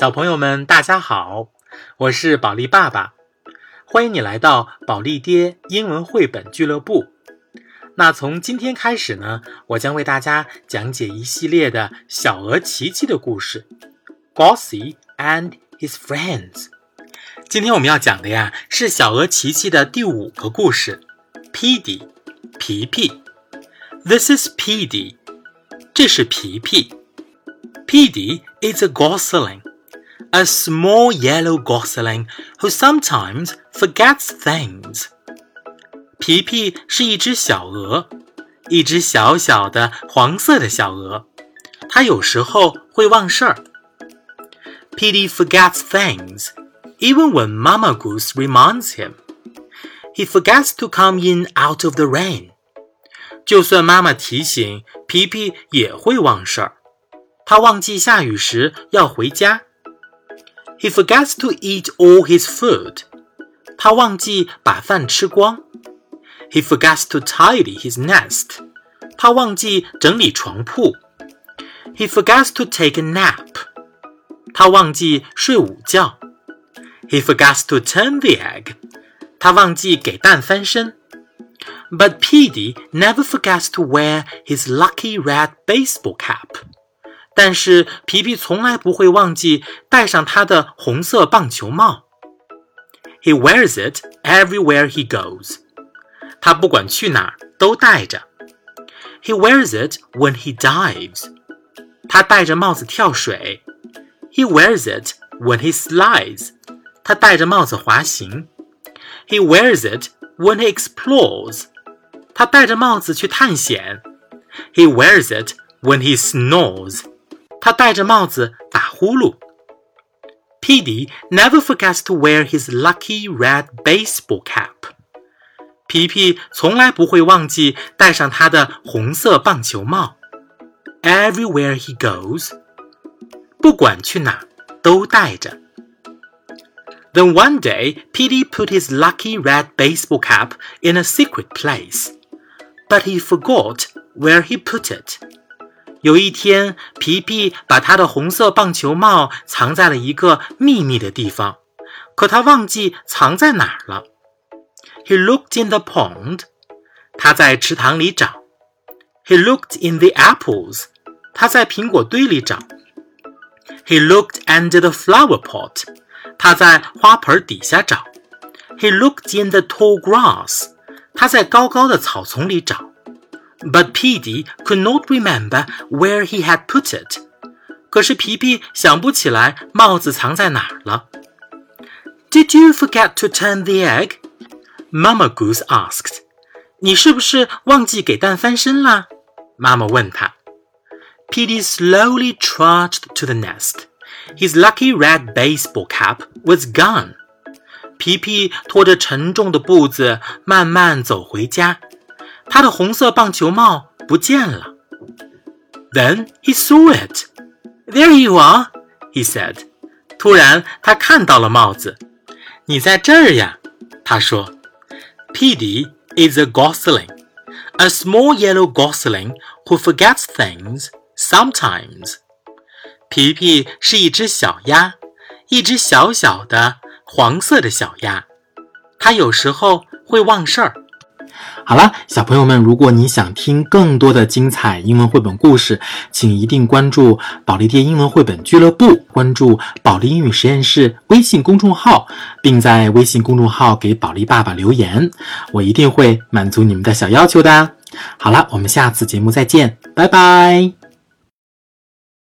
小朋友们，大家好，我是宝利爸爸，欢迎你来到宝利爹英文绘本俱乐部。那从今天开始呢，我将为大家讲解一系列的小鹅琪琪的故事，Gossy and his friends。今天我们要讲的呀，是小鹅琪琪的第五个故事，Pd，皮皮。This is Pd，这是皮皮。Pd is a gosling。a small yellow gosling who sometimes forgets things. 皮皮是一只小鹅，一只小小的黄色的小鹅，它有时候会忘事儿。Peedie forgets things, even when Mama Goose reminds him. He forgets to come in out of the rain. 就算妈妈提醒，皮皮也会忘事儿。他忘记下雨时要回家。he forgets to eat all his food. 他忘记把饭吃光。He forgets to tidy his nest. 他忘记整理床铺。He forgets to take a nap. 他忘记睡午觉。He forgets to turn the egg. 他忘记给蛋翻身。But Peedie never forgets to wear his lucky red baseball cap. 但是皮皮从来不会忘记戴上他的红色棒球帽。He wears it everywhere he goes。他不管去哪儿都戴着。He wears it when he dives。他戴着帽子跳水。He wears it when he slides。他戴着帽子滑行。He wears it when he explores。他戴着帽子去探险。He wears it when he snores。 他戴着帽子打呼噜。Peedie never forgets to wear his lucky red baseball cap。皮皮从来不会忘记戴上他的红色棒球帽。Everywhere he goes，不管去哪都戴着。Then one day, Peedie put his lucky red baseball cap in a secret place, but he forgot where he put it. 有一天，皮皮把他的红色棒球帽藏在了一个秘密的地方，可他忘记藏在哪儿了。He looked in the pond，他在池塘里找。He looked in the apples，他在苹果堆里找。He looked under the flower pot，他在花盆底下找。He looked in the tall grass，他在高高的草丛里找。But Peedie could not remember where he had put it. it。可是皮皮想不起来帽子藏在哪儿了。Did you forget to turn the egg? Mama Goose asked. 你是不是忘记给蛋翻身啦？妈妈问他。Peedie slowly trudged to the nest. His lucky red baseball cap was gone. 皮皮拖着沉重的步子慢慢走回家。他的红色棒球帽不见了。Then he saw it. There you are, he said. 突然，他看到了帽子。你在这儿呀，他说。Peedie is a gosling, a small yellow gosling who forgets things sometimes. 皮皮是一只小鸭，一只小小的黄色的小鸭，它有时候会忘事儿。好了，小朋友们，如果你想听更多的精彩英文绘本故事，请一定关注保利爹英文绘本俱乐部，关注保利英语实验室微信公众号，并在微信公众号给保利爸爸留言，我一定会满足你们的小要求的。好了，我们下次节目再见，拜拜。